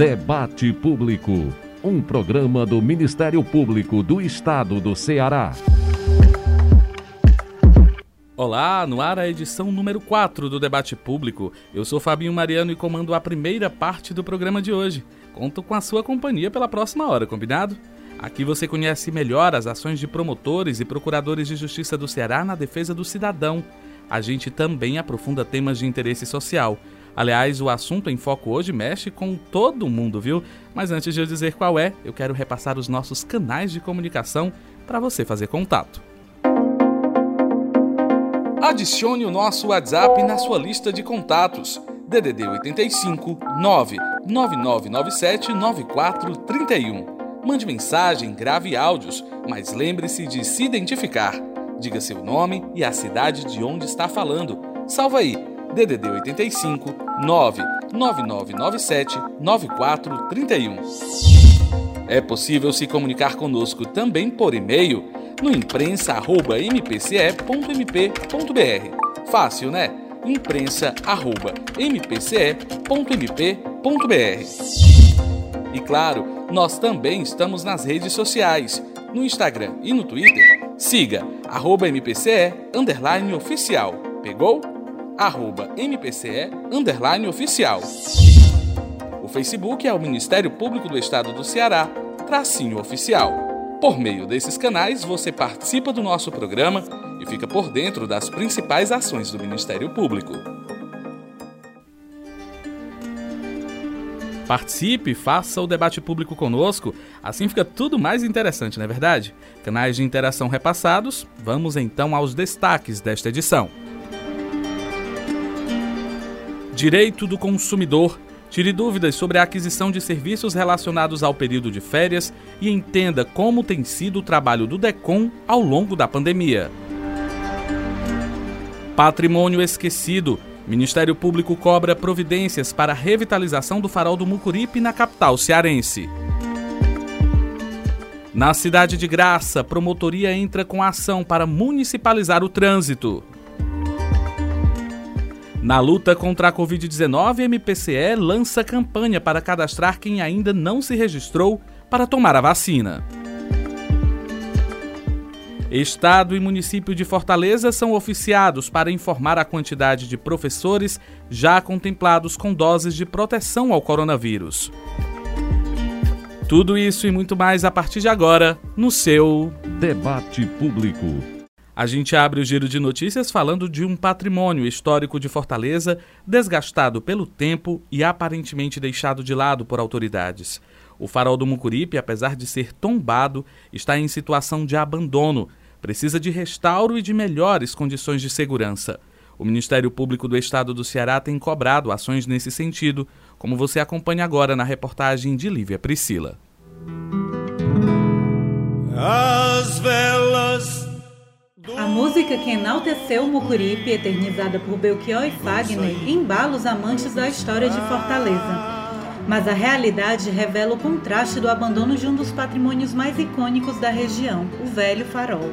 Debate Público, um programa do Ministério Público do Estado do Ceará. Olá, no ar a edição número 4 do Debate Público. Eu sou Fabinho Mariano e comando a primeira parte do programa de hoje. Conto com a sua companhia pela próxima hora, combinado? Aqui você conhece melhor as ações de promotores e procuradores de justiça do Ceará na defesa do cidadão. A gente também aprofunda temas de interesse social. Aliás, o assunto em foco hoje mexe com todo mundo, viu? Mas antes de eu dizer qual é, eu quero repassar os nossos canais de comunicação para você fazer contato. Adicione o nosso WhatsApp na sua lista de contatos. DDD 85 99997 9431. Mande mensagem, grave áudios, mas lembre-se de se identificar. Diga seu nome e a cidade de onde está falando. Salva aí, DDD 85 99997 9431. É possível se comunicar conosco também por e-mail no imprensa@mpce.mp.br. Fácil, né? imprensa@mpce.mp.br. E claro, nós também estamos nas redes sociais, no Instagram e no Twitter. Siga arroba MPCE underline oficial. Pegou? Arroba MPCE underline oficial. O Facebook é o Ministério Público do Estado do Ceará, tracinho oficial. Por meio desses canais, você participa do nosso programa e fica por dentro das principais ações do Ministério Público. Participe, faça o debate público conosco, assim fica tudo mais interessante, não é verdade? Canais de interação repassados, vamos então aos destaques desta edição. Direito do consumidor Tire dúvidas sobre a aquisição de serviços relacionados ao período de férias e entenda como tem sido o trabalho do DECOM ao longo da pandemia. Patrimônio esquecido. Ministério Público cobra providências para a revitalização do farol do Mucuripe na capital cearense. Na cidade de Graça, promotoria entra com ação para municipalizar o trânsito. Na luta contra a Covid-19, a MPCE lança campanha para cadastrar quem ainda não se registrou para tomar a vacina. Estado e município de Fortaleza são oficiados para informar a quantidade de professores já contemplados com doses de proteção ao coronavírus. Tudo isso e muito mais a partir de agora no seu Debate Público. A gente abre o giro de notícias falando de um patrimônio histórico de Fortaleza desgastado pelo tempo e aparentemente deixado de lado por autoridades. O farol do Mucuripe, apesar de ser tombado, está em situação de abandono, precisa de restauro e de melhores condições de segurança. O Ministério Público do Estado do Ceará tem cobrado ações nesse sentido, como você acompanha agora na reportagem de Lívia Priscila. As velas a música que enalteceu o Mucuripe, eternizada por Belchior e Fagner, embala os amantes da história de Fortaleza. Mas a realidade revela o contraste do abandono de um dos patrimônios mais icônicos da região, o Velho Farol.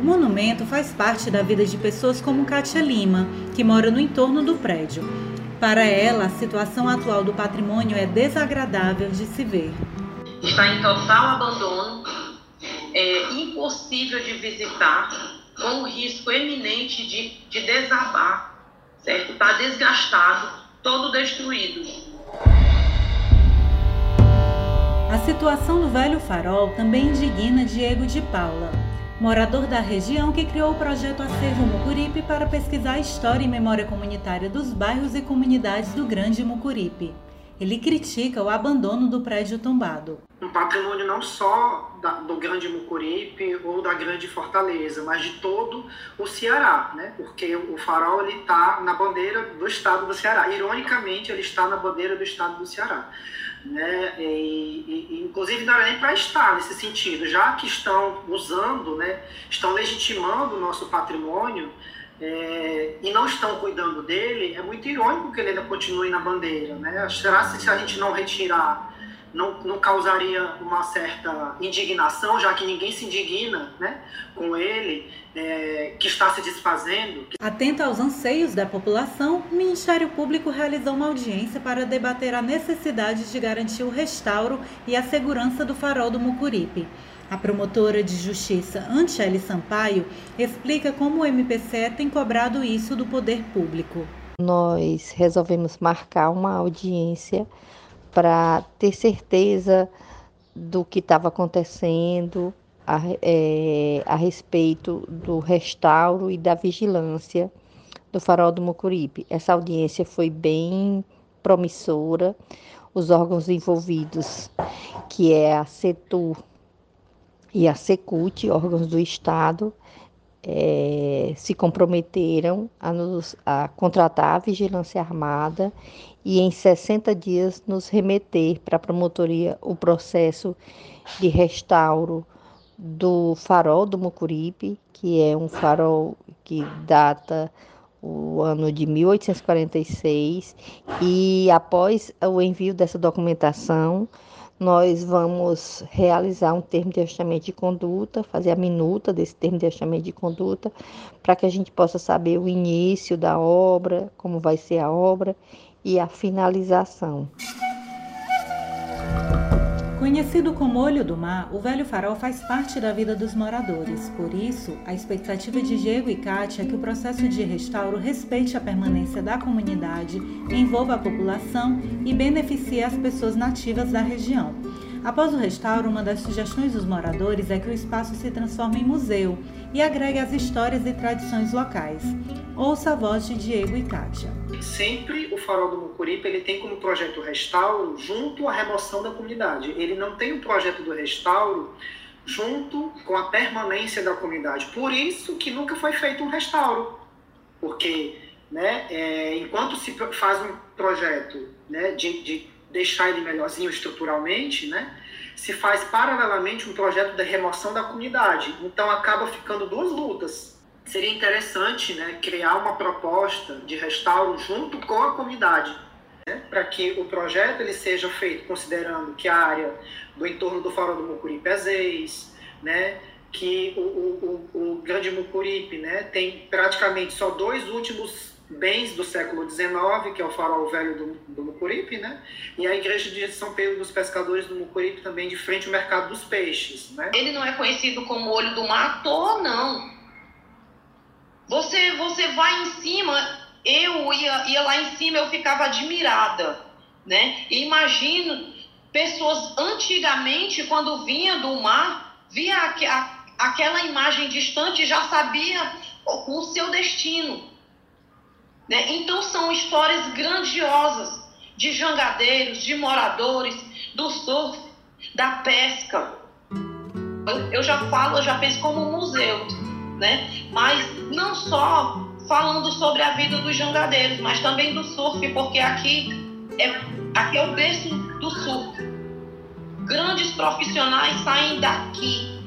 O monumento faz parte da vida de pessoas como Kátia Lima, que mora no entorno do prédio. Para ela, a situação atual do patrimônio é desagradável de se ver. Está em total abandono, é impossível de visitar, com o risco eminente de, de desabar, certo? Está desgastado, todo destruído. A situação do Velho Farol também indigna Diego de Paula, morador da região que criou o projeto Acervo Mucuripe para pesquisar a história e memória comunitária dos bairros e comunidades do Grande Mucuripe. Ele critica o abandono do prédio tombado. Um patrimônio não só da, do Grande Mucuripe ou da Grande Fortaleza, mas de todo o Ceará, né? porque o farol está na bandeira do estado do Ceará. Ironicamente, ele está na bandeira do estado do Ceará. Né? E, e, inclusive não era nem para estar nesse sentido, já que estão usando, né? estão legitimando o nosso patrimônio, é, e não estão cuidando dele, é muito irônico que ele ainda continue na bandeira. Né? Será que se a gente não retirar não, não causaria uma certa indignação, já que ninguém se indigna né, com ele, é, que está se desfazendo. Atento aos anseios da população, o Ministério Público realizou uma audiência para debater a necessidade de garantir o restauro e a segurança do farol do Mucuripe. A promotora de justiça Anchele Sampaio explica como o MPCE tem cobrado isso do poder público. Nós resolvemos marcar uma audiência para ter certeza do que estava acontecendo a, é, a respeito do restauro e da vigilância do farol do Mucuripe. Essa audiência foi bem promissora. Os órgãos envolvidos, que é a CETUR e a SECUT, órgãos do Estado, é, se comprometeram a, nos, a contratar a vigilância armada e em 60 dias nos remeter para a promotoria o processo de restauro do farol do Mucuripe, que é um farol que data o ano de 1846 e após o envio dessa documentação nós vamos realizar um termo de ajustamento de conduta, fazer a minuta desse termo de ajustamento de conduta, para que a gente possa saber o início da obra, como vai ser a obra e a finalização. Conhecido como Olho do Mar, o Velho Farol faz parte da vida dos moradores. Por isso, a expectativa de Diego e Kátia é que o processo de restauro respeite a permanência da comunidade, envolva a população e beneficie as pessoas nativas da região. Após o restauro, uma das sugestões dos moradores é que o espaço se transforme em museu e agregue as histórias e tradições locais. Ouça a voz de Diego e Kátia. Sempre o Farol do Mucuripe ele tem como projeto o restauro junto à remoção da comunidade. Ele não tem o projeto do restauro junto com a permanência da comunidade. Por isso que nunca foi feito um restauro. Porque né, é, enquanto se faz um projeto né, de, de deixar ele melhorzinho estruturalmente, né? Se faz paralelamente um projeto de remoção da comunidade. Então acaba ficando duas lutas. Seria interessante, né, criar uma proposta de restauro junto com a comunidade, né, para que o projeto ele seja feito considerando que a área do entorno do Fórum do Mucuripe é Zeis, né, que o, o, o, o Grande Mucuripe né, tem praticamente só dois últimos bens do século XIX, que é o farol velho do, do Mucuripe, né? E a igreja de São Pedro dos Pescadores do Mucuripe também de frente ao mercado dos peixes, né? Ele não é conhecido como olho do toa, não. Você, você vai em cima, eu ia, ia lá em cima, eu ficava admirada, né? E imagino pessoas antigamente, quando vinha do mar, via a, aquela imagem distante já sabia o seu destino né? Então são histórias grandiosas de jangadeiros, de moradores, do surf, da pesca. Eu, eu já falo, eu já penso como um museu, né? Mas não só falando sobre a vida dos jangadeiros, mas também do surf, porque aqui é, aqui é o berço do surf. Grandes profissionais saem daqui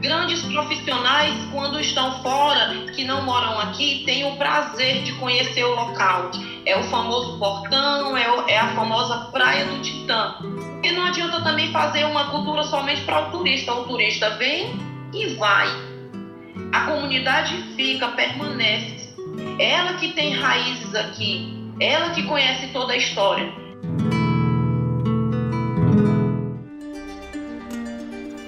Grandes profissionais, quando estão fora, que não moram aqui, têm o prazer de conhecer o local. É o famoso portão, é, o, é a famosa Praia do Titã. E não adianta também fazer uma cultura somente para o turista. O turista vem e vai. A comunidade fica, permanece. Ela que tem raízes aqui, ela que conhece toda a história.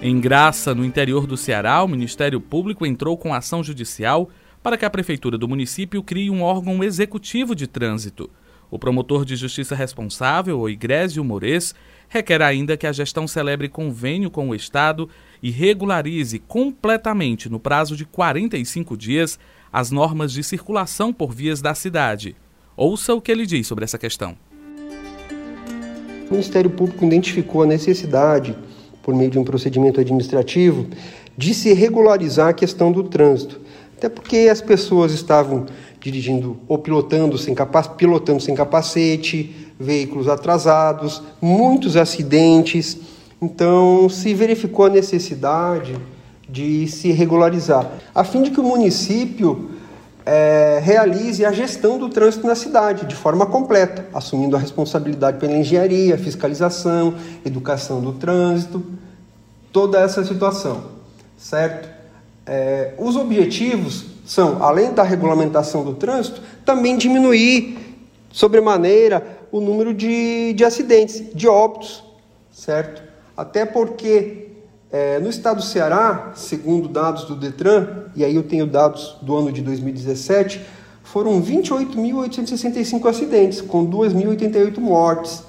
Em Graça, no interior do Ceará, o Ministério Público entrou com ação judicial para que a Prefeitura do município crie um órgão executivo de trânsito. O promotor de justiça responsável, o Igrésio Mores, requer ainda que a gestão celebre convênio com o Estado e regularize completamente, no prazo de 45 dias, as normas de circulação por vias da cidade. Ouça o que ele diz sobre essa questão. O Ministério Público identificou a necessidade por meio de um procedimento administrativo, de se regularizar a questão do trânsito. Até porque as pessoas estavam dirigindo ou pilotando sem, pilotando sem capacete, veículos atrasados, muitos acidentes. Então, se verificou a necessidade de se regularizar, a fim de que o município é, realize a gestão do trânsito na cidade de forma completa, assumindo a responsabilidade pela engenharia, fiscalização, educação do trânsito, toda essa situação, certo? É, os objetivos são, além da regulamentação do trânsito, também diminuir sobremaneira o número de, de acidentes, de óbitos, certo? Até porque é, no estado do Ceará, segundo dados do Detran, e aí eu tenho dados do ano de 2017, foram 28.865 acidentes, com 2.088 mortes.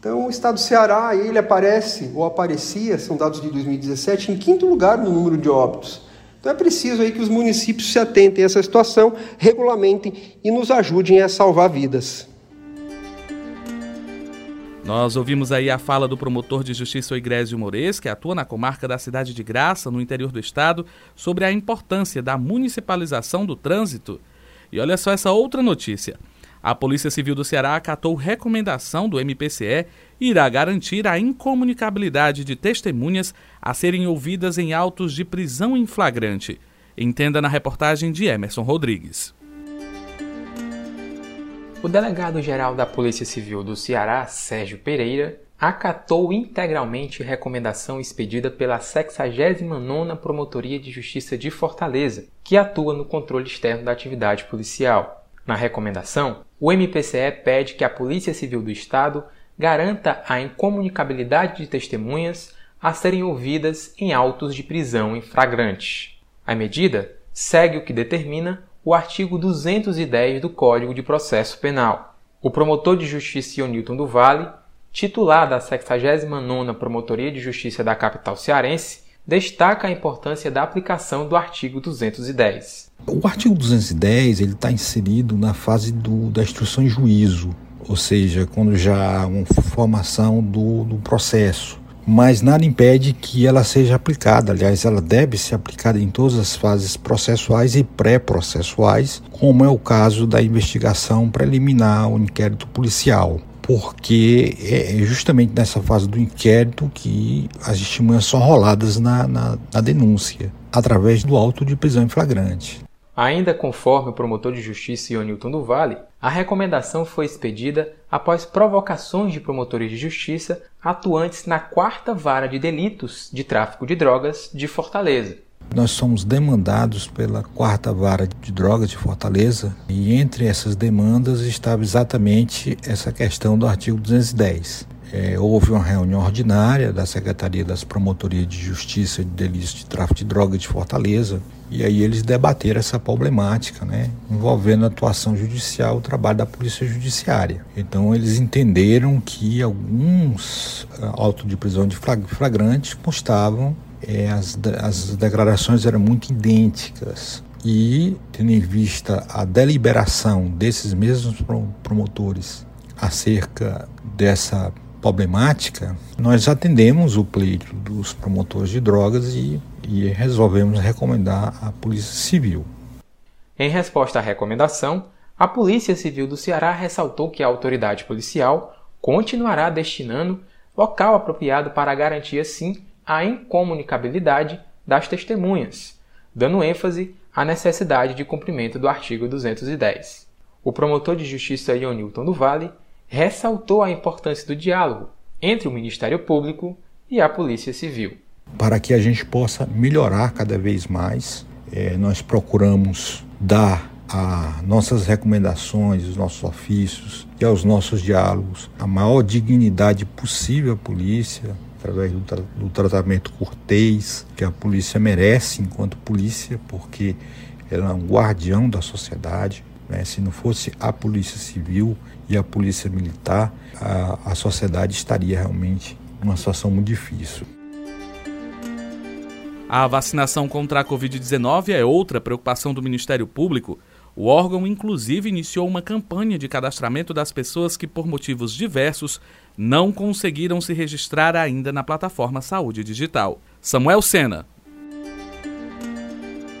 Então, o estado do Ceará, ele aparece, ou aparecia, são dados de 2017, em quinto lugar no número de óbitos. Então, é preciso aí que os municípios se atentem a essa situação, regulamentem e nos ajudem a salvar vidas. Nós ouvimos aí a fala do promotor de justiça Igrésio Moreira, que atua na comarca da cidade de Graça, no interior do estado, sobre a importância da municipalização do trânsito. E olha só essa outra notícia. A Polícia Civil do Ceará acatou recomendação do MPCE e irá garantir a incomunicabilidade de testemunhas a serem ouvidas em autos de prisão em flagrante. Entenda na reportagem de Emerson Rodrigues. O delegado-geral da Polícia Civil do Ceará, Sérgio Pereira, acatou integralmente recomendação expedida pela 69ª Promotoria de Justiça de Fortaleza, que atua no controle externo da atividade policial. Na recomendação, o MPCE pede que a Polícia Civil do Estado garanta a incomunicabilidade de testemunhas a serem ouvidas em autos de prisão em flagrante. A medida segue o que determina o artigo 210 do Código de Processo Penal. O promotor de justiça Ionilton do Vale, titular da 69ª Promotoria de Justiça da capital cearense, destaca a importância da aplicação do artigo 210. O artigo 210 ele está inserido na fase do, da instrução em juízo, ou seja, quando já há uma formação do, do processo mas nada impede que ela seja aplicada. Aliás, ela deve ser aplicada em todas as fases processuais e pré-processuais, como é o caso da investigação preliminar, o inquérito policial. Porque é, é justamente nessa fase do inquérito que as testemunhas são roladas na, na, na denúncia, através do auto de prisão em flagrante. Ainda conforme o promotor de justiça Ionilton do Vale, a recomendação foi expedida após provocações de promotores de justiça atuantes na quarta vara de delitos de tráfico de drogas de Fortaleza. Nós somos demandados pela quarta vara de drogas de Fortaleza e entre essas demandas estava exatamente essa questão do artigo 210. É, houve uma reunião ordinária da Secretaria das Promotorias de Justiça de Delitos de Tráfico de Drogas de Fortaleza, e aí eles debateram essa problemática, né, envolvendo a atuação judicial, o trabalho da Polícia Judiciária. Então eles entenderam que alguns uh, autos de prisão de flagrante constavam, é, as, as declarações eram muito idênticas. E, tendo em vista a deliberação desses mesmos promotores acerca dessa problemática, nós atendemos o pleito dos promotores de drogas e, e resolvemos recomendar à Polícia Civil. Em resposta à recomendação, a Polícia Civil do Ceará ressaltou que a autoridade policial continuará destinando local apropriado para garantir, sim, a incomunicabilidade das testemunhas, dando ênfase à necessidade de cumprimento do artigo 210. O promotor de justiça Ionilton do Vale ressaltou a importância do diálogo entre o Ministério Público e a Polícia Civil. Para que a gente possa melhorar cada vez mais, é, nós procuramos dar a nossas recomendações, os nossos ofícios e aos nossos diálogos a maior dignidade possível à polícia, através do, tra do tratamento cortês que a polícia merece enquanto polícia, porque ela é um guardião da sociedade. Né? Se não fosse a Polícia Civil e a Polícia Militar, a, a sociedade estaria realmente numa situação muito difícil. A vacinação contra a Covid-19 é outra preocupação do Ministério Público. O órgão, inclusive, iniciou uma campanha de cadastramento das pessoas que, por motivos diversos, não conseguiram se registrar ainda na plataforma Saúde Digital. Samuel Sena,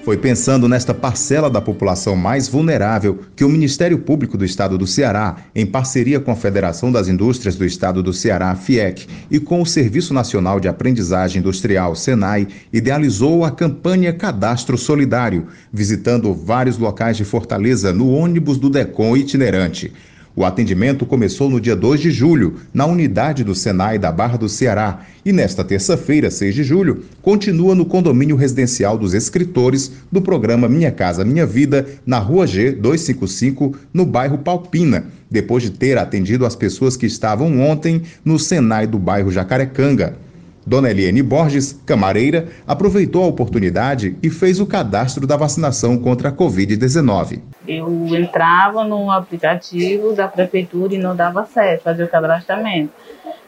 Foi pensando nesta parcela da população mais vulnerável que o Ministério Público do Estado do Ceará, em parceria com a Federação das Indústrias do Estado do Ceará, FIEC, e com o Serviço Nacional de Aprendizagem Industrial, SENAI, idealizou a campanha Cadastro Solidário, visitando vários locais de Fortaleza no ônibus do DECOM itinerante. O atendimento começou no dia 2 de julho, na unidade do Senai da Barra do Ceará, e nesta terça-feira, 6 de julho, continua no condomínio residencial dos escritores do programa Minha Casa Minha Vida, na Rua G 255, no bairro Palpina, depois de ter atendido as pessoas que estavam ontem no Senai do bairro Jacarecanga. Dona Eliane Borges, camareira, aproveitou a oportunidade e fez o cadastro da vacinação contra a Covid-19. Eu entrava no aplicativo da prefeitura e não dava certo, fazer o cadastramento.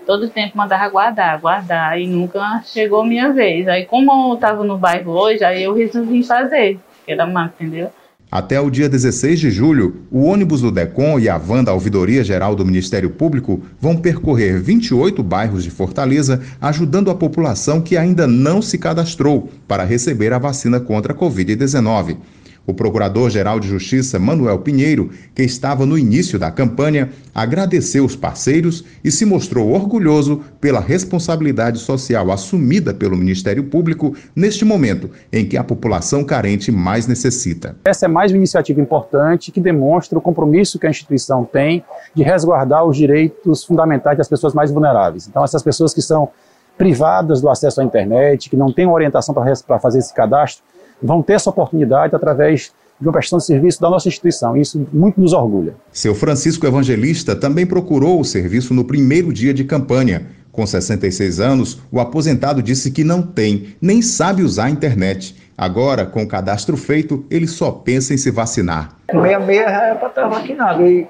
Todo tempo mandava guardar, guardar, e nunca chegou minha vez. Aí, como eu estava no bairro hoje, aí eu resolvi fazer, que era mais, entendeu? Até o dia 16 de julho, o ônibus do DECOM e a van da Ouvidoria Geral do Ministério Público vão percorrer 28 bairros de Fortaleza, ajudando a população que ainda não se cadastrou para receber a vacina contra a Covid-19. O Procurador-Geral de Justiça, Manuel Pinheiro, que estava no início da campanha, agradeceu os parceiros e se mostrou orgulhoso pela responsabilidade social assumida pelo Ministério Público neste momento em que a população carente mais necessita. Essa é mais uma iniciativa importante que demonstra o compromisso que a instituição tem de resguardar os direitos fundamentais das pessoas mais vulneráveis. Então, essas pessoas que são privadas do acesso à internet, que não têm orientação para fazer esse cadastro, vão ter essa oportunidade através de uma prestação de serviço da nossa instituição. Isso muito nos orgulha. Seu Francisco Evangelista também procurou o serviço no primeiro dia de campanha. Com 66 anos, o aposentado disse que não tem, nem sabe usar a internet. Agora, com o cadastro feito, ele só pensa em se vacinar. Meia meia é para estar vacinado. E,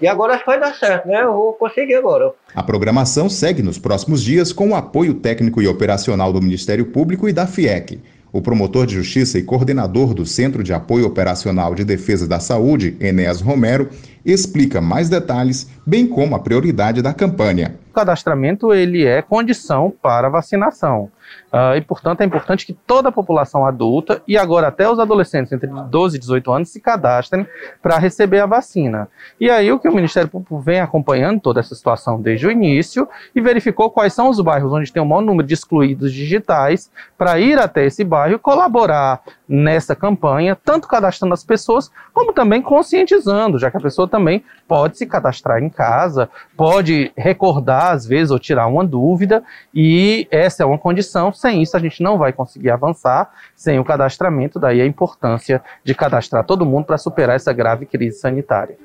e agora vai dar certo, né? Eu vou conseguir agora. A programação segue nos próximos dias com o apoio técnico e operacional do Ministério Público e da FIEC. O promotor de justiça e coordenador do Centro de Apoio Operacional de Defesa da Saúde, Enéas Romero, explica mais detalhes, bem como a prioridade da campanha. O cadastramento ele é condição para vacinação. Uh, e, portanto, é importante que toda a população adulta e agora até os adolescentes entre 12 e 18 anos se cadastrem para receber a vacina. E aí o que o Ministério Público vem acompanhando toda essa situação desde o início e verificou quais são os bairros onde tem o maior número de excluídos digitais para ir até esse bairro e colaborar nessa campanha, tanto cadastrando as pessoas, como também conscientizando, já que a pessoa também pode se cadastrar em casa, pode recordar às vezes ou tirar uma dúvida, e essa é uma condição. Sem isso, a gente não vai conseguir avançar, sem o cadastramento, daí a importância de cadastrar todo mundo para superar essa grave crise sanitária.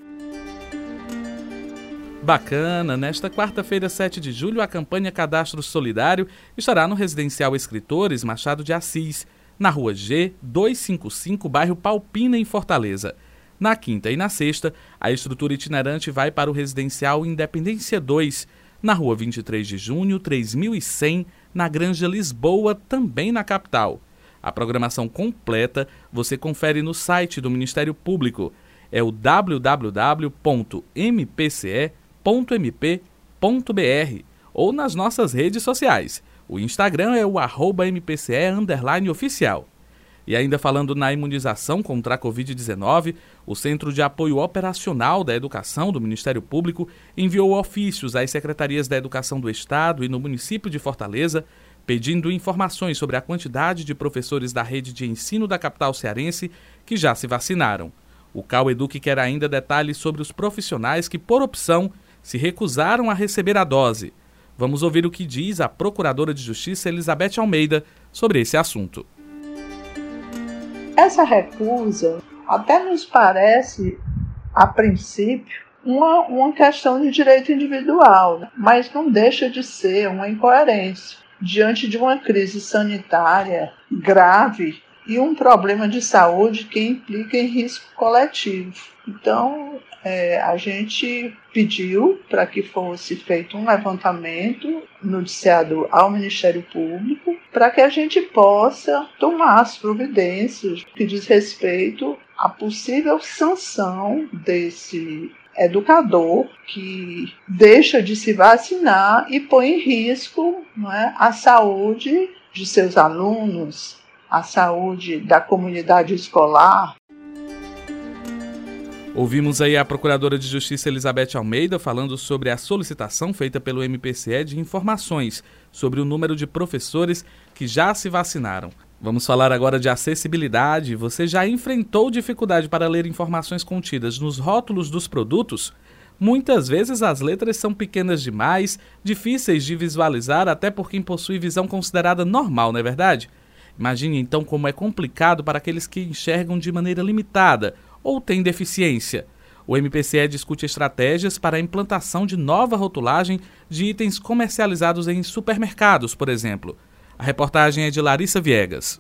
Bacana! Nesta quarta-feira, 7 de julho, a campanha Cadastro Solidário estará no Residencial Escritores Machado de Assis na rua G 255, bairro Palpina, em Fortaleza. Na quinta e na sexta, a estrutura itinerante vai para o residencial Independência 2, na rua 23 de junho, 3100, na Granja Lisboa, também na capital. A programação completa você confere no site do Ministério Público. É o www.mpce.mp.br ou nas nossas redes sociais o Instagram é o arroba MPCE oficial. E ainda falando na imunização contra a Covid-19, o Centro de Apoio Operacional da Educação do Ministério Público enviou ofícios às secretarias da Educação do Estado e no município de Fortaleza, pedindo informações sobre a quantidade de professores da rede de ensino da capital cearense que já se vacinaram. O Cal Eduque quer ainda detalhes sobre os profissionais que, por opção, se recusaram a receber a dose. Vamos ouvir o que diz a Procuradora de Justiça Elizabeth Almeida sobre esse assunto. Essa recusa até nos parece, a princípio, uma, uma questão de direito individual, né? mas não deixa de ser uma incoerência. Diante de uma crise sanitária grave e um problema de saúde que implica em risco coletivo. Então, é, a gente pediu para que fosse feito um levantamento noticiado ao Ministério Público para que a gente possa tomar as providências que diz respeito à possível sanção desse educador que deixa de se vacinar e põe em risco é, a saúde de seus alunos, a saúde da comunidade escolar. Ouvimos aí a Procuradora de Justiça Elizabeth Almeida falando sobre a solicitação feita pelo MPCE de informações sobre o número de professores que já se vacinaram. Vamos falar agora de acessibilidade. Você já enfrentou dificuldade para ler informações contidas nos rótulos dos produtos? Muitas vezes as letras são pequenas demais, difíceis de visualizar até por quem possui visão considerada normal, não é verdade? Imagine então como é complicado para aqueles que enxergam de maneira limitada ou têm deficiência. O MPCE discute estratégias para a implantação de nova rotulagem de itens comercializados em supermercados, por exemplo. A reportagem é de Larissa Viegas.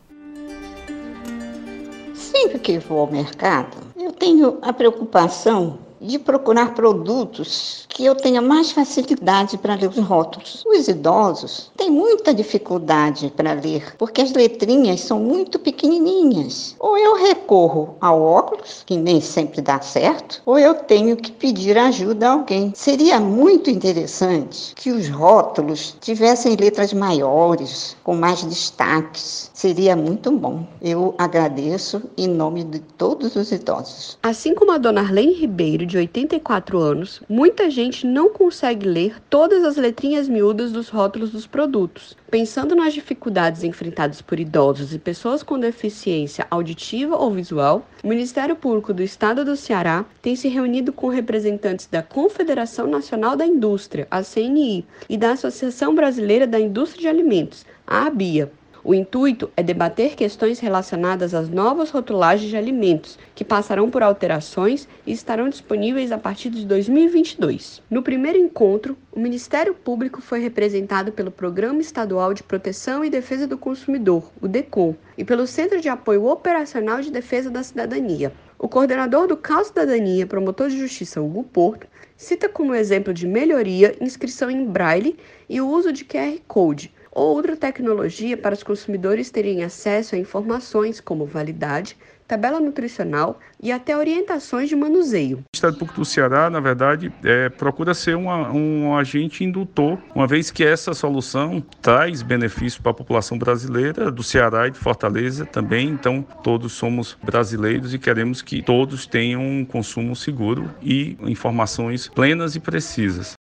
Sempre que vou ao mercado, eu tenho a preocupação de procurar produtos que eu tenha mais facilidade para ler os rótulos. Os idosos têm muita dificuldade para ler, porque as letrinhas são muito pequenininhas. Ou eu recorro ao óculos, que nem sempre dá certo, ou eu tenho que pedir ajuda a alguém. Seria muito interessante que os rótulos tivessem letras maiores, com mais destaques. Seria muito bom. Eu agradeço em nome de todos os idosos. Assim como a dona Arlene Ribeiro de 84 anos, muita gente não consegue ler todas as letrinhas miúdas dos rótulos dos produtos. Pensando nas dificuldades enfrentadas por idosos e pessoas com deficiência auditiva ou visual, o Ministério Público do Estado do Ceará tem se reunido com representantes da Confederação Nacional da Indústria, a CNI, e da Associação Brasileira da Indústria de Alimentos, a ABIA, o intuito é debater questões relacionadas às novas rotulagens de alimentos, que passarão por alterações e estarão disponíveis a partir de 2022. No primeiro encontro, o Ministério Público foi representado pelo Programa Estadual de Proteção e Defesa do Consumidor, o DECOM, e pelo Centro de Apoio Operacional de Defesa da Cidadania. O coordenador do CAL Cidadania, promotor de justiça Hugo Porto, cita como exemplo de melhoria inscrição em braille e o uso de QR Code, ou outra tecnologia para os consumidores terem acesso a informações como validade, tabela nutricional e até orientações de manuseio. O Estado Público do Ceará, na verdade, é, procura ser uma, um agente indutor, uma vez que essa solução traz benefício para a população brasileira, do Ceará e de Fortaleza também. Então, todos somos brasileiros e queremos que todos tenham um consumo seguro e informações plenas e precisas.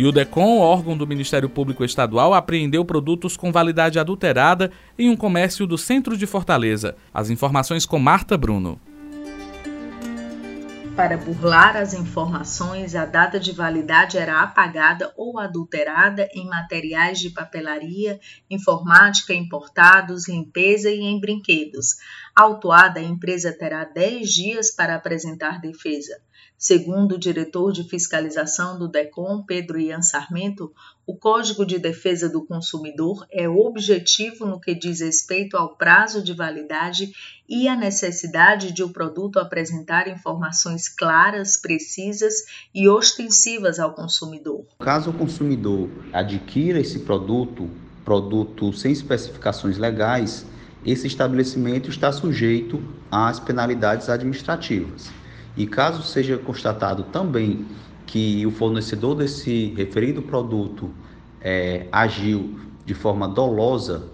E o DECOM, órgão do Ministério Público Estadual, apreendeu produtos com validade adulterada em um comércio do centro de Fortaleza. As informações com Marta Bruno. Para burlar as informações, a data de validade era apagada ou adulterada em materiais de papelaria, informática, importados, limpeza e em brinquedos. Autuada, a empresa terá 10 dias para apresentar defesa. Segundo o diretor de fiscalização do DECOM, Pedro Ian Sarmento, o Código de Defesa do Consumidor é objetivo no que diz respeito ao prazo de validade e a necessidade de o produto apresentar informações claras, precisas e ostensivas ao consumidor. Caso o consumidor adquira esse produto, produto sem especificações legais, esse estabelecimento está sujeito às penalidades administrativas. E caso seja constatado também que o fornecedor desse referido produto é, agiu de forma dolosa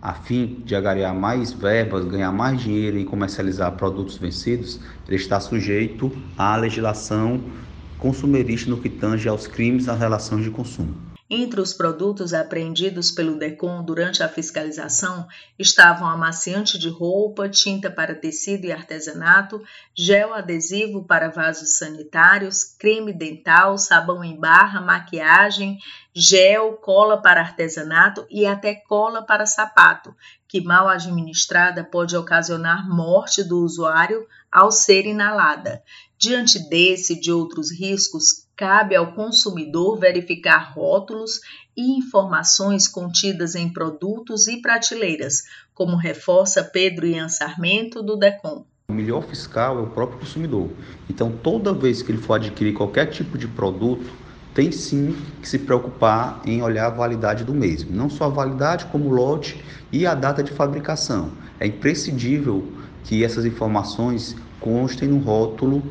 a fim de agariar mais verbas, ganhar mais dinheiro e comercializar produtos vencidos, ele está sujeito à legislação consumerista no que tange aos crimes nas relações de consumo. Entre os produtos apreendidos pelo DECOM durante a fiscalização estavam amaciante de roupa, tinta para tecido e artesanato, gel adesivo para vasos sanitários, creme dental, sabão em barra, maquiagem, gel, cola para artesanato e até cola para sapato, que mal administrada pode ocasionar morte do usuário ao ser inalada. Diante desse e de outros riscos, cabe ao consumidor verificar rótulos e informações contidas em produtos e prateleiras, como reforça Pedro Ian Sarmento, do DECOM. O melhor fiscal é o próprio consumidor. Então, toda vez que ele for adquirir qualquer tipo de produto, tem sim que se preocupar em olhar a validade do mesmo. Não só a validade, como o lote e a data de fabricação. É imprescindível que essas informações constem no rótulo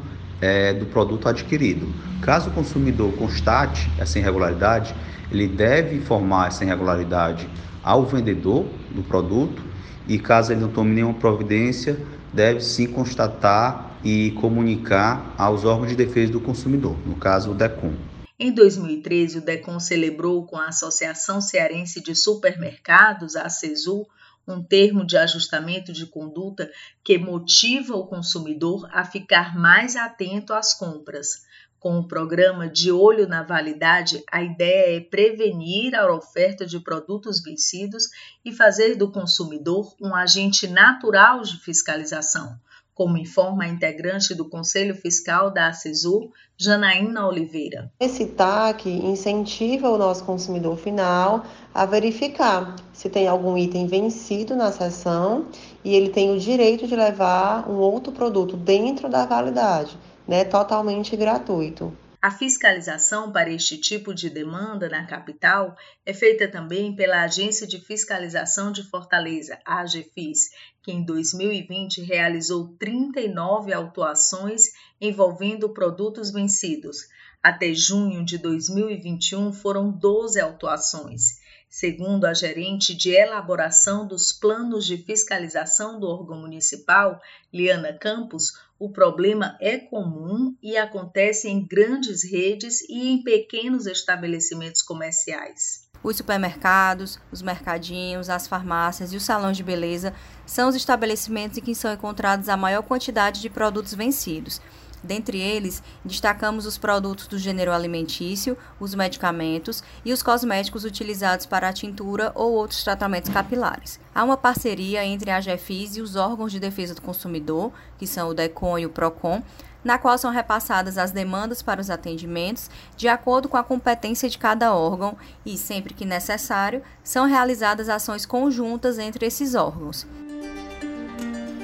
é, do produto adquirido. Caso o consumidor constate essa irregularidade, ele deve informar essa irregularidade ao vendedor do produto e caso ele não tome nenhuma providência, deve sim constatar e comunicar aos órgãos de defesa do consumidor, no caso o DECOM. Em 2013, o DECOM celebrou com a Associação Cearense de Supermercados, a ACESU, um termo de ajustamento de conduta que motiva o consumidor a ficar mais atento às compras. Com o programa De Olho na Validade, a ideia é prevenir a oferta de produtos vencidos e fazer do consumidor um agente natural de fiscalização, como informa a integrante do Conselho Fiscal da ACESUR, Janaína Oliveira. Esse TAC incentiva o nosso consumidor final a verificar se tem algum item vencido na sessão e ele tem o direito de levar um outro produto dentro da validade né, totalmente gratuito. A fiscalização para este tipo de demanda na capital é feita também pela Agência de Fiscalização de Fortaleza, AGFIS, que em 2020 realizou 39 autuações envolvendo produtos vencidos. Até junho de 2021 foram 12 autuações. Segundo a gerente de elaboração dos planos de fiscalização do órgão municipal, Liana Campos, o problema é comum e acontece em grandes redes e em pequenos estabelecimentos comerciais. Os supermercados, os mercadinhos, as farmácias e os salões de beleza são os estabelecimentos em que são encontrados a maior quantidade de produtos vencidos. Dentre eles, destacamos os produtos do gênero alimentício, os medicamentos e os cosméticos utilizados para a tintura ou outros tratamentos capilares. Há uma parceria entre a GEFIS e os órgãos de defesa do consumidor, que são o DECON e o PROCON, na qual são repassadas as demandas para os atendimentos de acordo com a competência de cada órgão e, sempre que necessário, são realizadas ações conjuntas entre esses órgãos.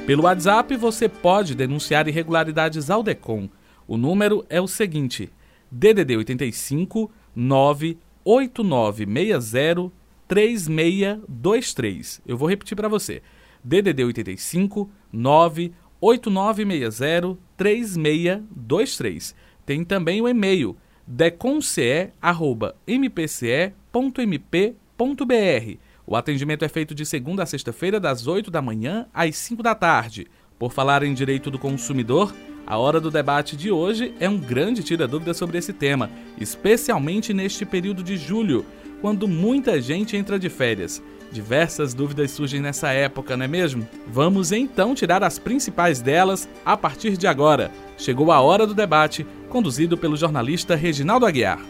Pelo WhatsApp você pode denunciar irregularidades ao DECOM. O número é o seguinte: DDD 85 98960 3623. Eu vou repetir para você. DDD 85 98960 3623. Tem também o e-mail deconce@mpce.mp.br o atendimento é feito de segunda a sexta-feira, das 8 da manhã às 5 da tarde. Por falar em direito do consumidor, a hora do debate de hoje é um grande tira-dúvida sobre esse tema, especialmente neste período de julho, quando muita gente entra de férias. Diversas dúvidas surgem nessa época, não é mesmo? Vamos então tirar as principais delas a partir de agora. Chegou a hora do debate, conduzido pelo jornalista Reginaldo Aguiar.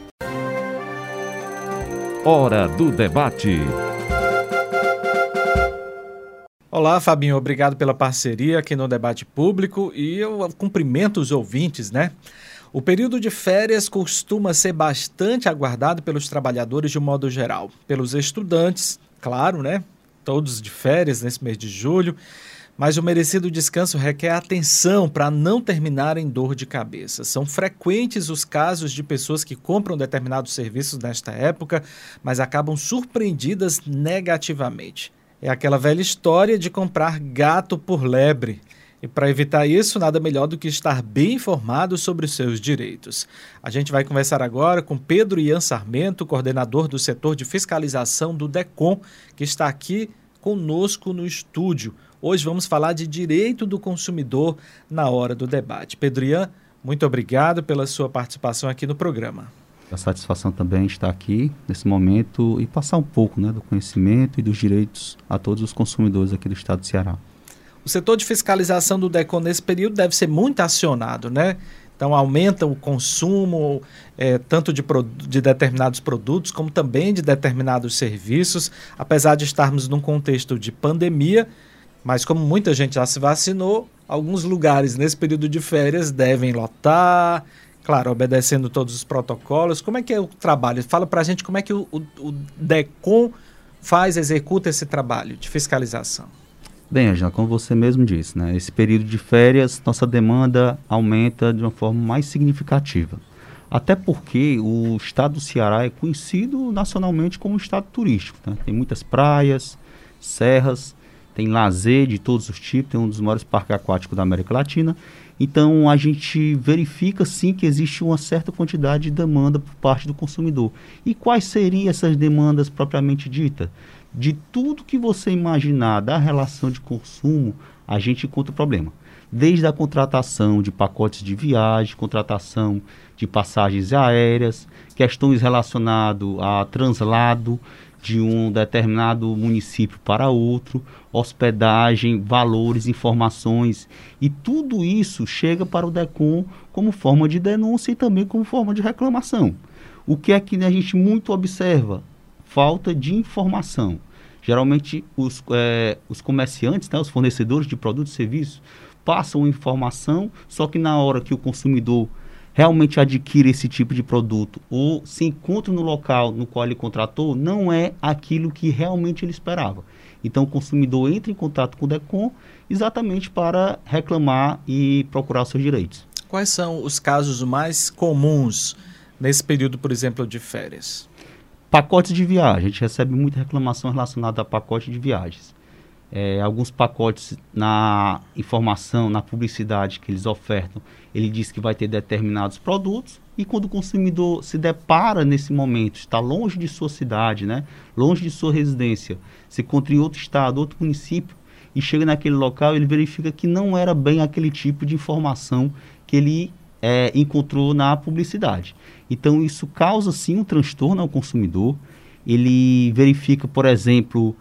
Hora do debate. Olá, Fabinho, obrigado pela parceria aqui no debate público e eu cumprimento os ouvintes, né? O período de férias costuma ser bastante aguardado pelos trabalhadores de um modo geral, pelos estudantes, claro, né? Todos de férias nesse mês de julho, mas o merecido descanso requer atenção para não terminar em dor de cabeça. São frequentes os casos de pessoas que compram determinados serviços nesta época, mas acabam surpreendidas negativamente. É aquela velha história de comprar gato por lebre. E para evitar isso, nada melhor do que estar bem informado sobre os seus direitos. A gente vai conversar agora com Pedro Ian Sarmento, coordenador do setor de fiscalização do DECOM, que está aqui conosco no estúdio. Hoje vamos falar de direito do consumidor na hora do debate. Pedro Ian, muito obrigado pela sua participação aqui no programa. A satisfação também estar aqui nesse momento e passar um pouco né, do conhecimento e dos direitos a todos os consumidores aqui do estado do Ceará. O setor de fiscalização do DECON nesse período deve ser muito acionado, né? Então aumenta o consumo é, tanto de, de determinados produtos como também de determinados serviços, apesar de estarmos num contexto de pandemia, mas como muita gente já se vacinou, alguns lugares nesse período de férias devem lotar, Claro, obedecendo todos os protocolos. Como é que é o trabalho? Fala para a gente como é que o, o, o DECOM faz, executa esse trabalho de fiscalização. Bem, Angela, como você mesmo disse, né, esse período de férias, nossa demanda aumenta de uma forma mais significativa. Até porque o estado do Ceará é conhecido nacionalmente como um estado turístico. Né? Tem muitas praias, serras, tem lazer de todos os tipos, tem um dos maiores parques aquáticos da América Latina. Então a gente verifica sim que existe uma certa quantidade de demanda por parte do consumidor. E quais seriam essas demandas propriamente ditas? de tudo que você imaginar da relação de consumo, a gente encontra problema. Desde a contratação de pacotes de viagem, contratação de passagens aéreas, questões relacionadas a translado de um determinado município para outro, hospedagem, valores, informações e tudo isso chega para o DECOM como forma de denúncia e também como forma de reclamação. O que é que a gente muito observa? Falta de informação. Geralmente os, é, os comerciantes, né, os fornecedores de produtos e serviços passam informação, só que na hora que o consumidor realmente adquire esse tipo de produto ou se encontra no local no qual ele contratou, não é aquilo que realmente ele esperava. Então o consumidor entra em contato com o DECOM exatamente para reclamar e procurar seus direitos. Quais são os casos mais comuns nesse período, por exemplo, de férias? Pacotes de viagem. A gente recebe muita reclamação relacionada a pacote de viagens. É, alguns pacotes na informação, na publicidade que eles ofertam, ele diz que vai ter determinados produtos e quando o consumidor se depara nesse momento, está longe de sua cidade, né, longe de sua residência, se encontra em outro estado, outro município e chega naquele local, ele verifica que não era bem aquele tipo de informação que ele é, encontrou na publicidade. Então isso causa sim um transtorno ao consumidor. Ele verifica, por exemplo,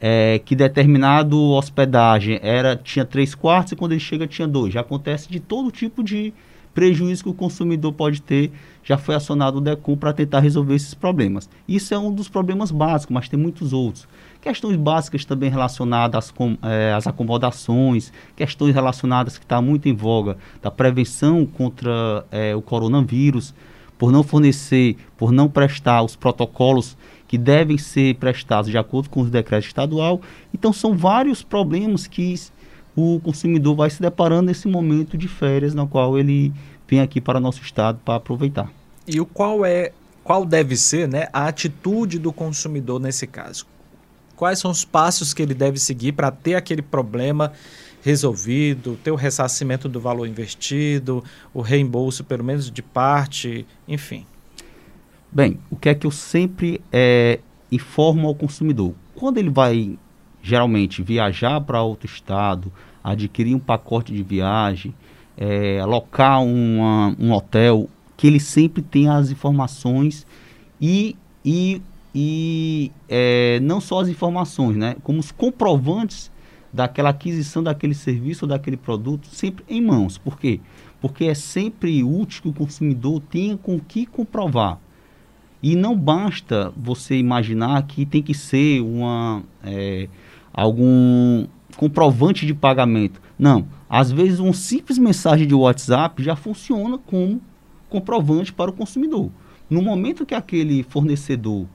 é, que determinado hospedagem era tinha três quartos e quando ele chega tinha dois. Já acontece de todo tipo de prejuízo que o consumidor pode ter. Já foi acionado o DECOM para tentar resolver esses problemas. Isso é um dos problemas básicos, mas tem muitos outros. Questões básicas também relacionadas com, é, às acomodações, questões relacionadas que está muito em voga da prevenção contra é, o coronavírus, por não fornecer, por não prestar os protocolos que devem ser prestados de acordo com os decretos estadual. Então são vários problemas que o consumidor vai se deparando nesse momento de férias na qual ele vem aqui para nosso estado para aproveitar. E o qual é qual deve ser, né, a atitude do consumidor nesse caso? Quais são os passos que ele deve seguir para ter aquele problema resolvido, ter o ressarcimento do valor investido, o reembolso pelo menos de parte, enfim? Bem, o que é que eu sempre é, informo ao consumidor? Quando ele vai, geralmente, viajar para outro estado, adquirir um pacote de viagem, é, alocar uma, um hotel, que ele sempre tenha as informações e, e, e é, não só as informações, né, como os comprovantes daquela aquisição daquele serviço ou daquele produto sempre em mãos. Por quê? Porque é sempre útil que o consumidor tenha com que comprovar. E não basta você imaginar que tem que ser uma, é, algum comprovante de pagamento. Não. Às vezes, uma simples mensagem de WhatsApp já funciona como comprovante para o consumidor. No momento que aquele fornecedor,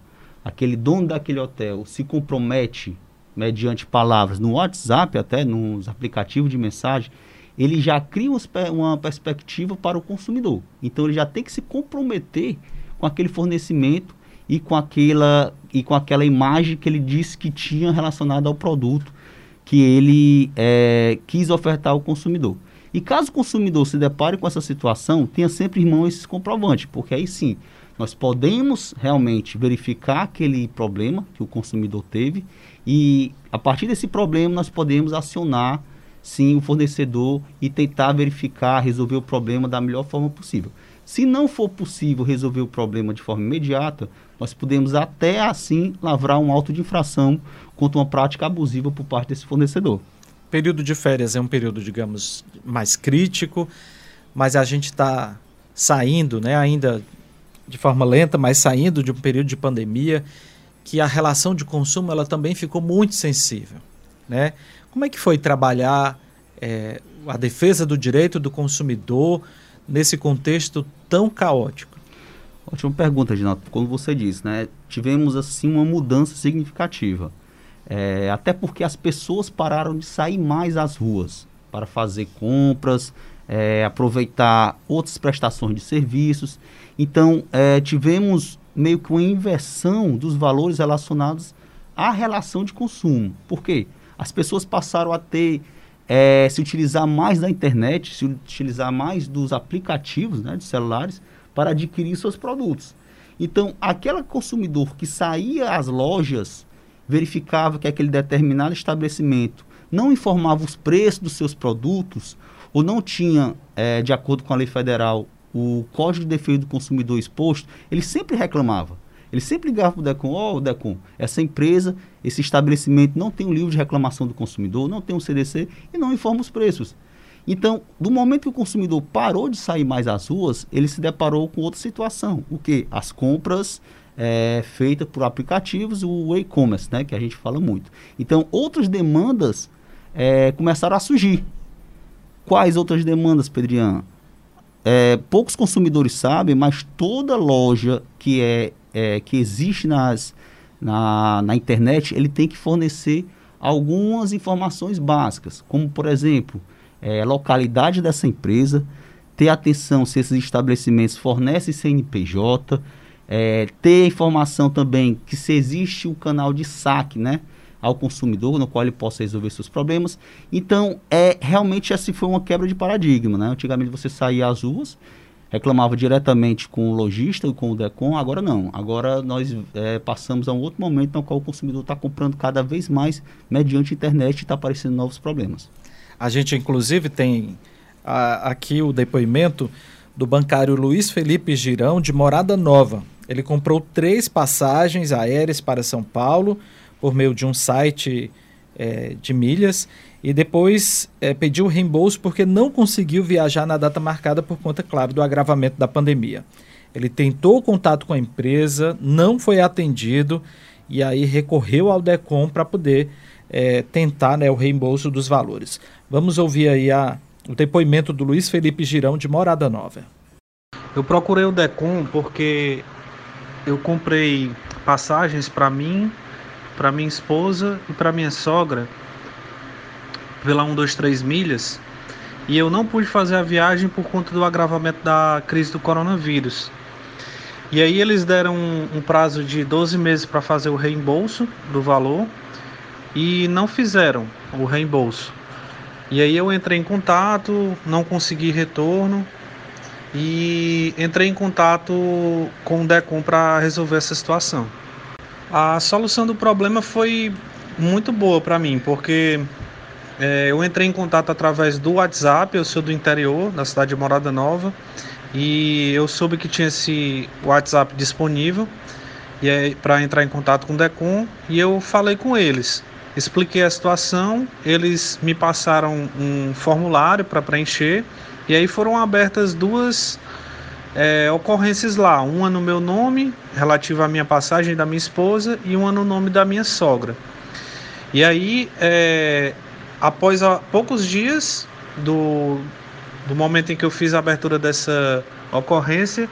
aquele dono daquele hotel, se compromete mediante palavras no WhatsApp, até nos aplicativos de mensagem, ele já cria uma perspectiva para o consumidor. Então, ele já tem que se comprometer com aquele fornecimento e com aquela, e com aquela imagem que ele disse que tinha relacionada ao produto que ele é, quis ofertar ao consumidor. E caso o consumidor se depare com essa situação, tenha sempre em mão esses comprovantes, porque aí sim nós podemos realmente verificar aquele problema que o consumidor teve e a partir desse problema nós podemos acionar sim o fornecedor e tentar verificar, resolver o problema da melhor forma possível. Se não for possível resolver o problema de forma imediata, nós podemos até assim lavrar um auto de infração contra uma prática abusiva por parte desse fornecedor. Período de férias é um período, digamos, mais crítico, mas a gente está saindo, né, ainda de forma lenta, mas saindo de um período de pandemia que a relação de consumo ela também ficou muito sensível, né? Como é que foi trabalhar é, a defesa do direito do consumidor nesse contexto tão caótico? Ótima pergunta, Ginato. Como você disse, né, tivemos assim uma mudança significativa. É, até porque as pessoas pararam de sair mais às ruas para fazer compras, é, aproveitar outras prestações de serviços. Então, é, tivemos meio que uma inversão dos valores relacionados à relação de consumo. Por quê? As pessoas passaram a ter é, se utilizar mais da internet, se utilizar mais dos aplicativos né, de celulares para adquirir seus produtos. Então, aquele consumidor que saía às lojas verificava que aquele determinado estabelecimento não informava os preços dos seus produtos ou não tinha, é, de acordo com a lei federal, o Código de Defesa do Consumidor exposto, ele sempre reclamava. Ele sempre ligava para o DECOM, ó, oh, DECOM, essa empresa, esse estabelecimento não tem um livro de reclamação do consumidor, não tem um CDC e não informa os preços. Então, do momento que o consumidor parou de sair mais às ruas, ele se deparou com outra situação. O que? As compras é, feitas por aplicativos, o e-commerce, né, que a gente fala muito. Então, outras demandas é, começaram a surgir. Quais outras demandas, Pedriano? É, poucos consumidores sabem, mas toda loja que, é, é, que existe nas, na, na internet, ele tem que fornecer algumas informações básicas, como, por exemplo, é, localidade dessa empresa, ter atenção se esses estabelecimentos fornecem CNPJ, é, ter informação também que se existe um canal de saque, né? ao consumidor, no qual ele possa resolver seus problemas. Então, é realmente essa foi uma quebra de paradigma, né? Antigamente você saía às ruas, reclamava diretamente com o lojista e com o DECOM, agora não. Agora nós é, passamos a um outro momento no qual o consumidor está comprando cada vez mais mediante internet e está aparecendo novos problemas. A gente, inclusive, tem a, aqui o depoimento do bancário Luiz Felipe Girão, de Morada Nova. Ele comprou três passagens aéreas para São Paulo por meio de um site é, de milhas e depois é, pediu reembolso porque não conseguiu viajar na data marcada por conta, claro, do agravamento da pandemia. Ele tentou contato com a empresa, não foi atendido e aí recorreu ao DECOM para poder é, tentar né, o reembolso dos valores. Vamos ouvir aí a, o depoimento do Luiz Felipe Girão de Morada Nova. Eu procurei o DECOM porque eu comprei passagens para mim para minha esposa e para minha sogra pela 123 milhas e eu não pude fazer a viagem por conta do agravamento da crise do coronavírus. E aí eles deram um, um prazo de 12 meses para fazer o reembolso do valor e não fizeram o reembolso. E aí eu entrei em contato, não consegui retorno e entrei em contato com o Decom para resolver essa situação. A solução do problema foi muito boa para mim, porque é, eu entrei em contato através do WhatsApp, eu sou do interior, da cidade de Morada Nova, e eu soube que tinha esse WhatsApp disponível e para entrar em contato com o Decom, e eu falei com eles. Expliquei a situação, eles me passaram um formulário para preencher, e aí foram abertas duas é, ocorrências lá, uma no meu nome, relativa à minha passagem da minha esposa, e uma no nome da minha sogra. E aí, é, após a, poucos dias do, do momento em que eu fiz a abertura dessa ocorrência,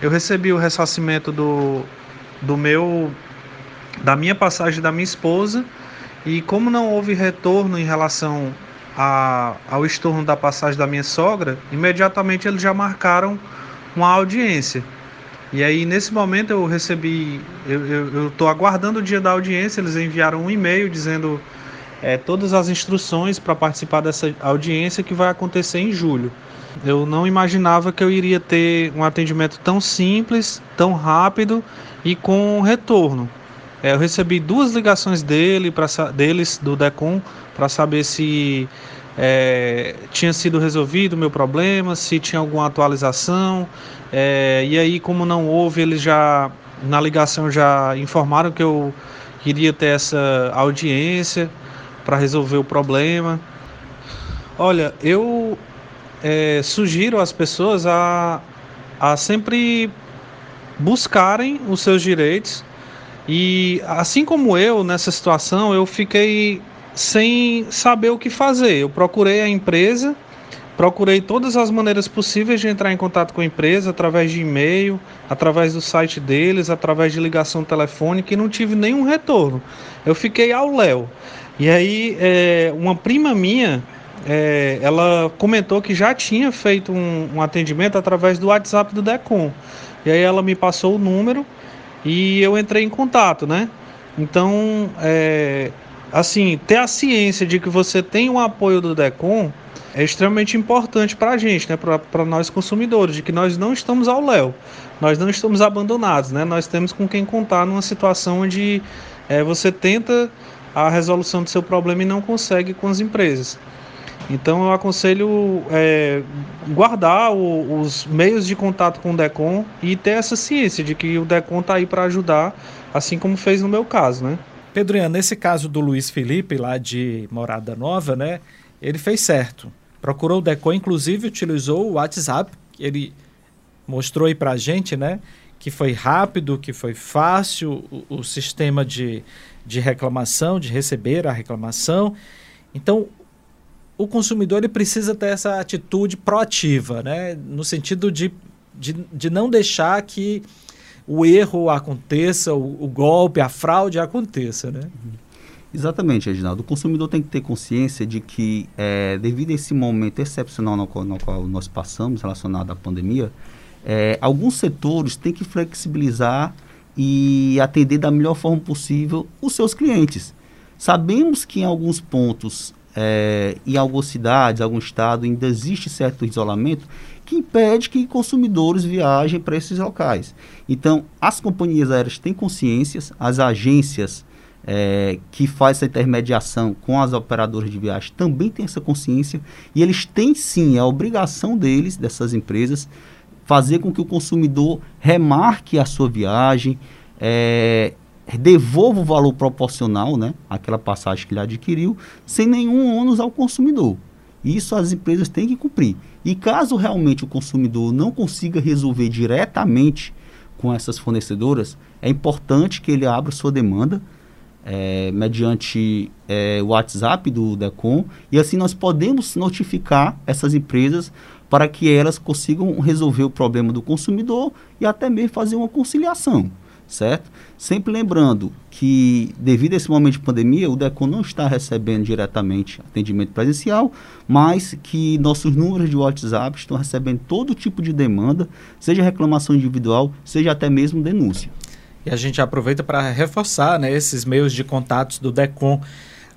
eu recebi o ressarcimento do, do meu da minha passagem da minha esposa e como não houve retorno em relação a, ao estorno da passagem da minha sogra, imediatamente eles já marcaram uma audiência. E aí, nesse momento, eu recebi, eu estou aguardando o dia da audiência, eles enviaram um e-mail dizendo é, todas as instruções para participar dessa audiência que vai acontecer em julho. Eu não imaginava que eu iria ter um atendimento tão simples, tão rápido e com retorno. É, eu recebi duas ligações dele, pra, deles, do DECOM, para saber se é, tinha sido resolvido o meu problema, se tinha alguma atualização. É, e aí, como não houve, eles já na ligação já informaram que eu queria ter essa audiência para resolver o problema. Olha, eu é, sugiro às pessoas a, a sempre buscarem os seus direitos e assim como eu nessa situação eu fiquei sem saber o que fazer. Eu procurei a empresa, procurei todas as maneiras possíveis de entrar em contato com a empresa, através de e-mail, através do site deles, através de ligação telefônica e não tive nenhum retorno. Eu fiquei ao léu. E aí, é, uma prima minha, é, ela comentou que já tinha feito um, um atendimento através do WhatsApp do Decom. E aí ela me passou o número e eu entrei em contato, né? Então, é, assim, ter a ciência de que você tem o apoio do DECOM é extremamente importante para a gente, né, para nós consumidores, de que nós não estamos ao léu, nós não estamos abandonados, né, nós temos com quem contar numa situação onde é, você tenta a resolução do seu problema e não consegue com as empresas. Então eu aconselho é, guardar o, os meios de contato com o DECOM e ter essa ciência de que o DECOM está aí para ajudar, assim como fez no meu caso, né? Pedrinha, nesse caso do Luiz Felipe, lá de Morada Nova, né? Ele fez certo. Procurou o DECOM, inclusive utilizou o WhatsApp, ele mostrou aí para a gente, né? Que foi rápido, que foi fácil o, o sistema de, de reclamação, de receber a reclamação. Então, o consumidor ele precisa ter essa atitude proativa, né? no sentido de, de, de não deixar que o erro aconteça, o, o golpe, a fraude aconteça. Né? Exatamente, Reginaldo. O consumidor tem que ter consciência de que, é, devido a esse momento excepcional no qual, no qual nós passamos, relacionado à pandemia, é, alguns setores têm que flexibilizar e atender da melhor forma possível os seus clientes. Sabemos que em alguns pontos é, em algumas cidades, algum estado, ainda existe certo isolamento que impede que consumidores viajem para esses locais. Então, as companhias aéreas têm consciências, as agências é, que fazem essa intermediação com as operadoras de viagem também têm essa consciência e eles têm sim a obrigação deles, dessas empresas, fazer com que o consumidor remarque a sua viagem, é, devolva o valor proporcional, né, àquela passagem que ele adquiriu, sem nenhum ônus ao consumidor. Isso as empresas têm que cumprir. E caso realmente o consumidor não consiga resolver diretamente com essas fornecedoras, é importante que ele abra sua demanda é, mediante é, o WhatsApp do DECOM e assim nós podemos notificar essas empresas para que elas consigam resolver o problema do consumidor e até mesmo fazer uma conciliação certo? Sempre lembrando que, devido a esse momento de pandemia, o DECON não está recebendo diretamente atendimento presencial, mas que nossos números de WhatsApp estão recebendo todo tipo de demanda, seja reclamação individual, seja até mesmo denúncia. E a gente aproveita para reforçar né, esses meios de contatos do DECON.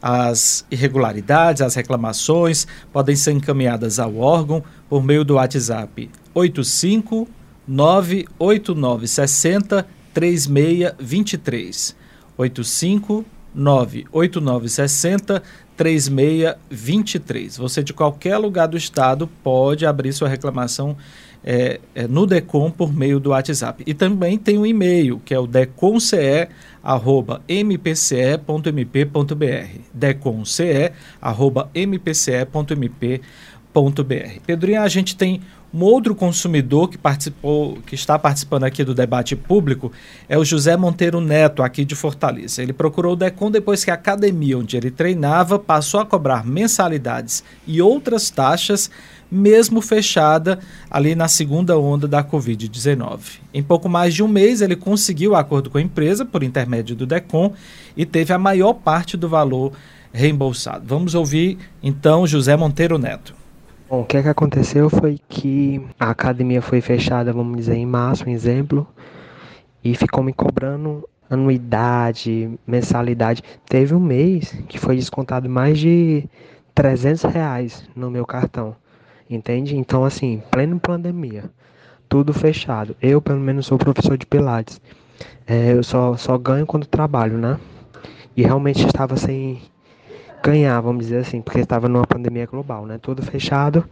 As irregularidades, as reclamações podem ser encaminhadas ao órgão por meio do WhatsApp 85 98960 3623. 85 98960 3623. Você de qualquer lugar do estado pode abrir sua reclamação é, é, no Decom por meio do WhatsApp. E também tem um e-mail, que é o deconce.mpce.mp.br. deconce.mpce.mp.br. Pedrinho, a gente tem um outro consumidor que participou, que está participando aqui do debate público é o José Monteiro Neto, aqui de Fortaleza. Ele procurou o DECOM depois que a academia onde ele treinava passou a cobrar mensalidades e outras taxas, mesmo fechada ali na segunda onda da Covid-19. Em pouco mais de um mês, ele conseguiu o acordo com a empresa por intermédio do DECOM e teve a maior parte do valor reembolsado. Vamos ouvir então José Monteiro Neto. Bom, o que, é que aconteceu foi que a academia foi fechada, vamos dizer, em março, um exemplo, e ficou me cobrando anuidade, mensalidade. Teve um mês que foi descontado mais de 300 reais no meu cartão, entende? Então, assim, pleno pandemia, tudo fechado. Eu, pelo menos, sou professor de Pilates. É, eu só, só ganho quando trabalho, né? E realmente estava sem ganhar, vamos dizer assim, porque estava numa pandemia global, né? Tudo fechado.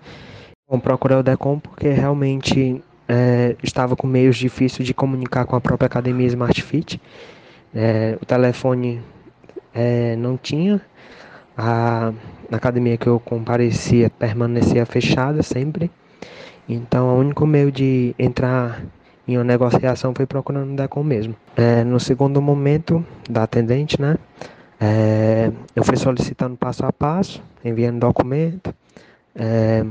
Bom, procurei o DECOM porque realmente é, estava com meios difíceis de comunicar com a própria academia Smart Fit. É, o telefone é, não tinha. A, a academia que eu comparecia permanecia fechada sempre. Então, o único meio de entrar em uma negociação foi procurando o DECOM mesmo. É, no segundo momento da atendente, né? É, eu fui solicitando passo a passo, enviando documento, é,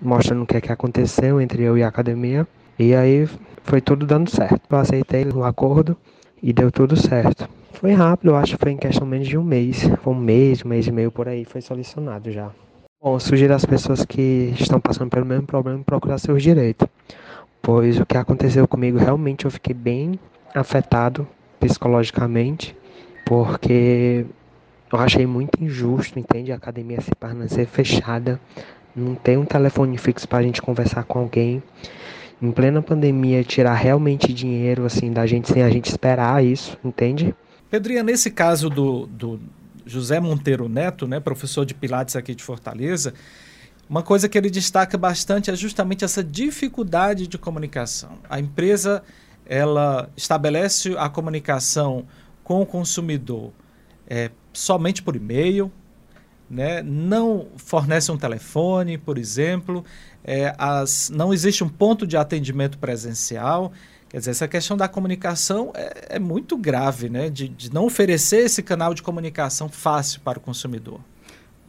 mostrando o que, é que aconteceu entre eu e a academia. E aí foi tudo dando certo. Eu aceitei o acordo e deu tudo certo. Foi rápido, eu acho que foi em questão menos de um mês. Foi um mês, um mês e meio por aí, foi solucionado já. Bom, sugiro às pessoas que estão passando pelo mesmo problema procurar seus direitos. Pois o que aconteceu comigo realmente eu fiquei bem afetado psicologicamente porque eu achei muito injusto, entende? A academia se permanecer fechada, não tem um telefone fixo para a gente conversar com alguém. Em plena pandemia, tirar realmente dinheiro assim da gente sem a gente esperar isso, entende? Pedrinha, nesse caso do, do José Monteiro Neto, né, professor de Pilates aqui de Fortaleza, uma coisa que ele destaca bastante é justamente essa dificuldade de comunicação. A empresa ela estabelece a comunicação com o consumidor é, somente por e-mail, né? não fornece um telefone, por exemplo, é, as, não existe um ponto de atendimento presencial. Quer dizer, essa questão da comunicação é, é muito grave, né? De, de, não oferecer esse canal de comunicação fácil para o consumidor.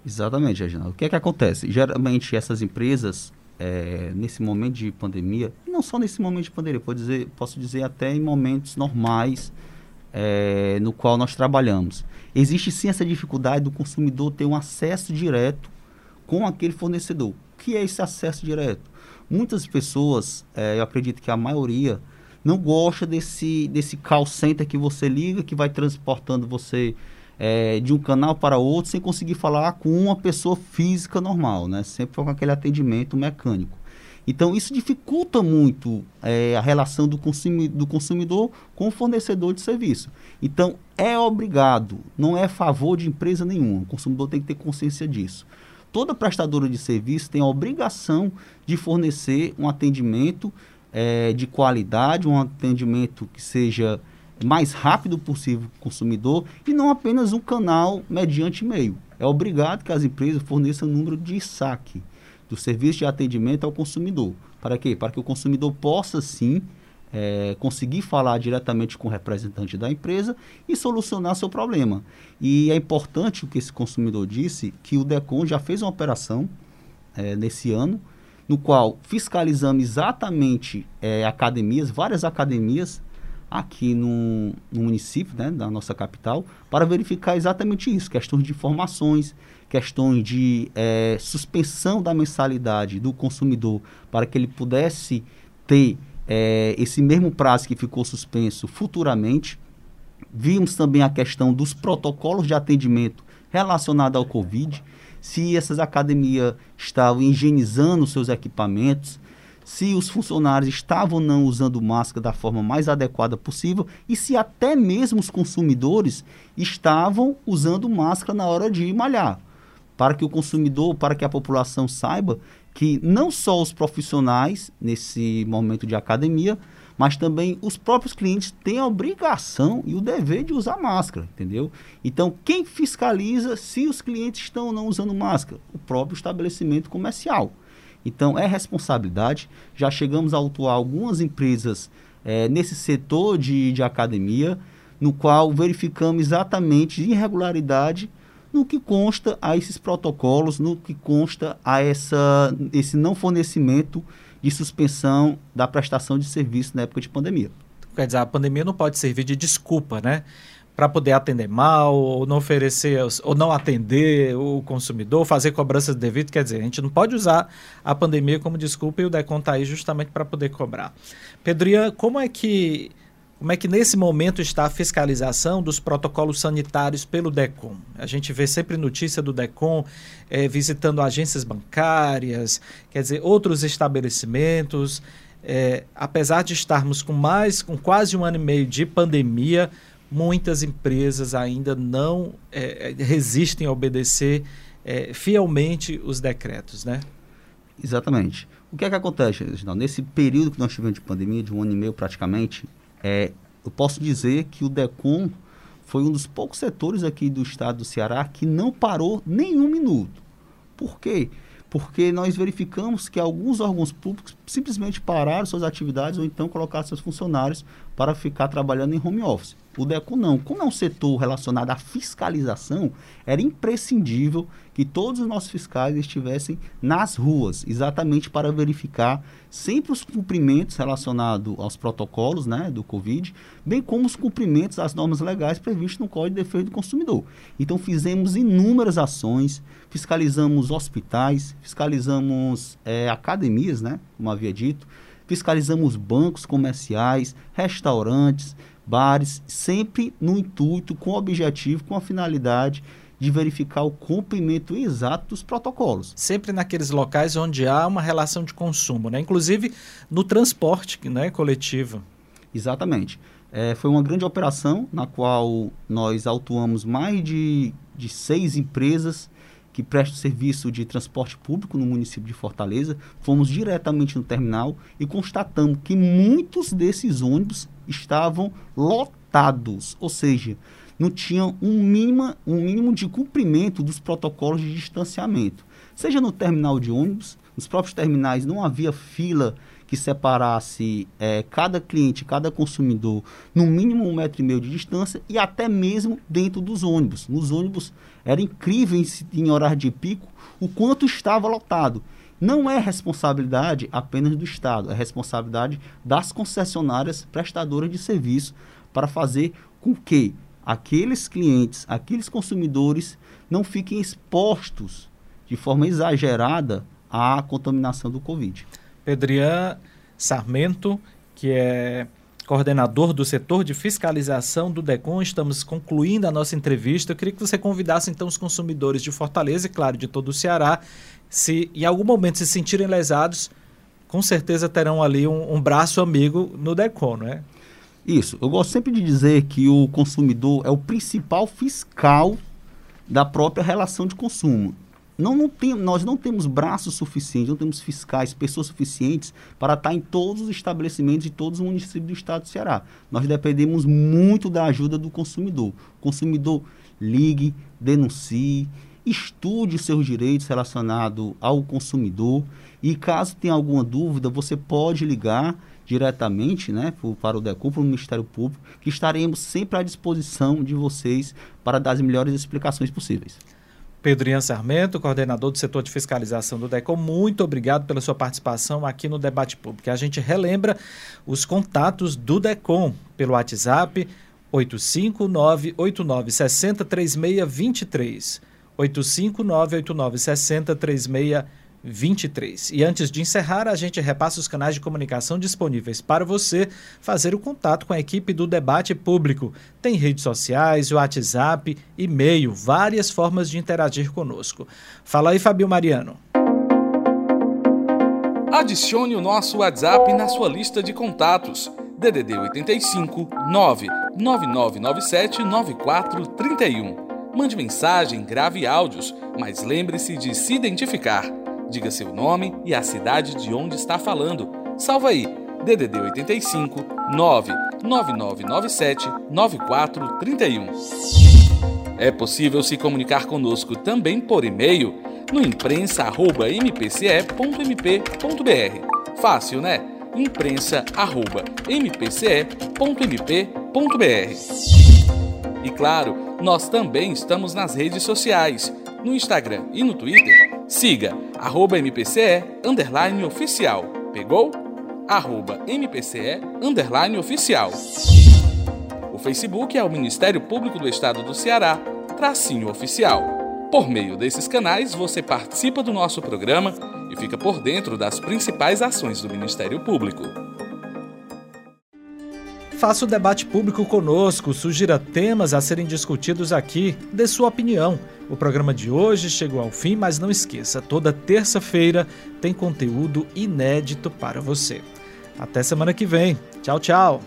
Exatamente, Reginaldo. O que é que acontece? Geralmente essas empresas, é, nesse momento de pandemia, não só nesse momento de pandemia, dizer, posso dizer até em momentos normais é, no qual nós trabalhamos. Existe sim essa dificuldade do consumidor ter um acesso direto com aquele fornecedor. O que é esse acesso direto? Muitas pessoas, é, eu acredito que a maioria, não gosta desse, desse call center que você liga, que vai transportando você é, de um canal para outro sem conseguir falar com uma pessoa física normal, né? Sempre com aquele atendimento mecânico. Então, isso dificulta muito é, a relação do, consumi do consumidor com o fornecedor de serviço. Então, é obrigado, não é favor de empresa nenhuma. O consumidor tem que ter consciência disso. Toda prestadora de serviço tem a obrigação de fornecer um atendimento é, de qualidade, um atendimento que seja mais rápido possível para o consumidor e não apenas um canal mediante e-mail. É obrigado que as empresas forneçam número de saque do serviço de atendimento ao consumidor. Para quê? Para que o consumidor possa sim é, conseguir falar diretamente com o representante da empresa e solucionar seu problema. E é importante o que esse consumidor disse, que o DECON já fez uma operação é, nesse ano, no qual fiscalizamos exatamente é, academias, várias academias aqui no, no município, né, da nossa capital, para verificar exatamente isso, questões de informações, questões de é, suspensão da mensalidade do consumidor para que ele pudesse ter é, esse mesmo prazo que ficou suspenso futuramente. Vimos também a questão dos protocolos de atendimento relacionados ao Covid, se essas academias estavam higienizando seus equipamentos, se os funcionários estavam não usando máscara da forma mais adequada possível e se até mesmo os consumidores estavam usando máscara na hora de malhar para que o consumidor, para que a população saiba que não só os profissionais nesse momento de academia, mas também os próprios clientes têm a obrigação e o dever de usar máscara, entendeu? Então, quem fiscaliza se os clientes estão ou não usando máscara? O próprio estabelecimento comercial. Então, é responsabilidade. Já chegamos a autuar algumas empresas é, nesse setor de, de academia, no qual verificamos exatamente irregularidade no que consta a esses protocolos, no que consta a essa, esse não fornecimento de suspensão da prestação de serviço na época de pandemia. Quer dizer, a pandemia não pode servir de desculpa, né? Para poder atender mal, ou não oferecer, ou não atender o consumidor, fazer cobranças devidas. Quer dizer, a gente não pode usar a pandemia como desculpa e o DECON está aí justamente para poder cobrar. Pedrinha, como é que como é que nesse momento está a fiscalização dos protocolos sanitários pelo DECOM? A gente vê sempre notícia do DECOM é, visitando agências bancárias, quer dizer, outros estabelecimentos. É, apesar de estarmos com mais, com quase um ano e meio de pandemia, muitas empresas ainda não é, resistem a obedecer fielmente os decretos, né? Exatamente. O que é que acontece, Reginaldo? Nesse período que nós tivemos de pandemia, de um ano e meio praticamente, é, eu posso dizer que o DECOM foi um dos poucos setores aqui do estado do Ceará que não parou nenhum minuto. Por quê? Porque nós verificamos que alguns órgãos públicos simplesmente pararam suas atividades ou então colocaram seus funcionários para ficar trabalhando em home office. O DECO não. Como é um setor relacionado à fiscalização, era imprescindível que todos os nossos fiscais estivessem nas ruas, exatamente para verificar sempre os cumprimentos relacionados aos protocolos né, do Covid, bem como os cumprimentos às normas legais previstas no Código de Defesa do Consumidor. Então fizemos inúmeras ações, fiscalizamos hospitais, fiscalizamos é, academias, né, como havia dito, fiscalizamos bancos comerciais, restaurantes, bares, sempre no intuito, com o objetivo, com a finalidade de verificar o cumprimento exato dos protocolos. Sempre naqueles locais onde há uma relação de consumo, né? inclusive no transporte né, coletivo. Exatamente. É, foi uma grande operação na qual nós autuamos mais de, de seis empresas que prestam serviço de transporte público no município de Fortaleza. Fomos diretamente no terminal e constatamos que muitos desses ônibus estavam lotados, ou seja, não tinham um mínimo, um mínimo de cumprimento dos protocolos de distanciamento. Seja no terminal de ônibus, nos próprios terminais não havia fila que separasse é, cada cliente, cada consumidor, no mínimo um metro e meio de distância e até mesmo dentro dos ônibus. Nos ônibus era incrível em, em horário de pico o quanto estava lotado. Não é responsabilidade apenas do Estado, é responsabilidade das concessionárias prestadoras de serviço para fazer com que aqueles clientes, aqueles consumidores não fiquem expostos de forma exagerada à contaminação do Covid. Pedrian Sarmento, que é coordenador do setor de fiscalização do DECOM. Estamos concluindo a nossa entrevista. Eu queria que você convidasse então os consumidores de Fortaleza e, claro, de todo o Ceará, se em algum momento se sentirem lesados, com certeza terão ali um, um braço amigo no DECOM, não é? Isso. Eu gosto sempre de dizer que o consumidor é o principal fiscal da própria relação de consumo não, não tem, nós não temos braços suficientes, não temos fiscais, pessoas suficientes para estar em todos os estabelecimentos de todos os municípios do estado do Ceará. Nós dependemos muito da ajuda do consumidor. O consumidor ligue, denuncie, estude seus direitos relacionados ao consumidor e caso tenha alguma dúvida, você pode ligar diretamente né, para o DECOM, para o Ministério Público, que estaremos sempre à disposição de vocês para dar as melhores explicações possíveis. Pedro Ian Sarmento, coordenador do setor de fiscalização do DECOM, muito obrigado pela sua participação aqui no Debate Público. A gente relembra os contatos do DECOM pelo WhatsApp 85989603623. 85989603623. 23. E antes de encerrar, a gente repassa os canais de comunicação disponíveis para você fazer o contato com a equipe do debate público. Tem redes sociais, WhatsApp, e-mail, várias formas de interagir conosco. Fala aí, Fabio Mariano. Adicione o nosso WhatsApp na sua lista de contatos. DDD 85 99997 9431. Mande mensagem, grave áudios, mas lembre-se de se identificar. Diga seu nome e a cidade de onde está falando. Salva aí, DDD 85 99997 9431. É possível se comunicar conosco também por e-mail no imprensa@mpce.mp.br. Fácil, né? imprensa@mpce.mp.br. E claro, nós também estamos nas redes sociais, no Instagram e no Twitter Siga arroba MPCE underline oficial. Pegou? Arroba MPCE underline oficial. O Facebook é o Ministério Público do Estado do Ceará, tracinho oficial. Por meio desses canais, você participa do nosso programa e fica por dentro das principais ações do Ministério Público. Faça o debate público conosco, sugira temas a serem discutidos aqui, dê sua opinião. O programa de hoje chegou ao fim, mas não esqueça, toda terça-feira tem conteúdo inédito para você. Até semana que vem. Tchau, tchau.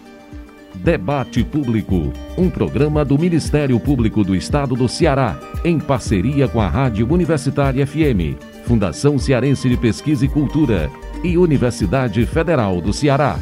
Debate Público, um programa do Ministério Público do Estado do Ceará, em parceria com a Rádio Universitária FM, Fundação Cearense de Pesquisa e Cultura e Universidade Federal do Ceará.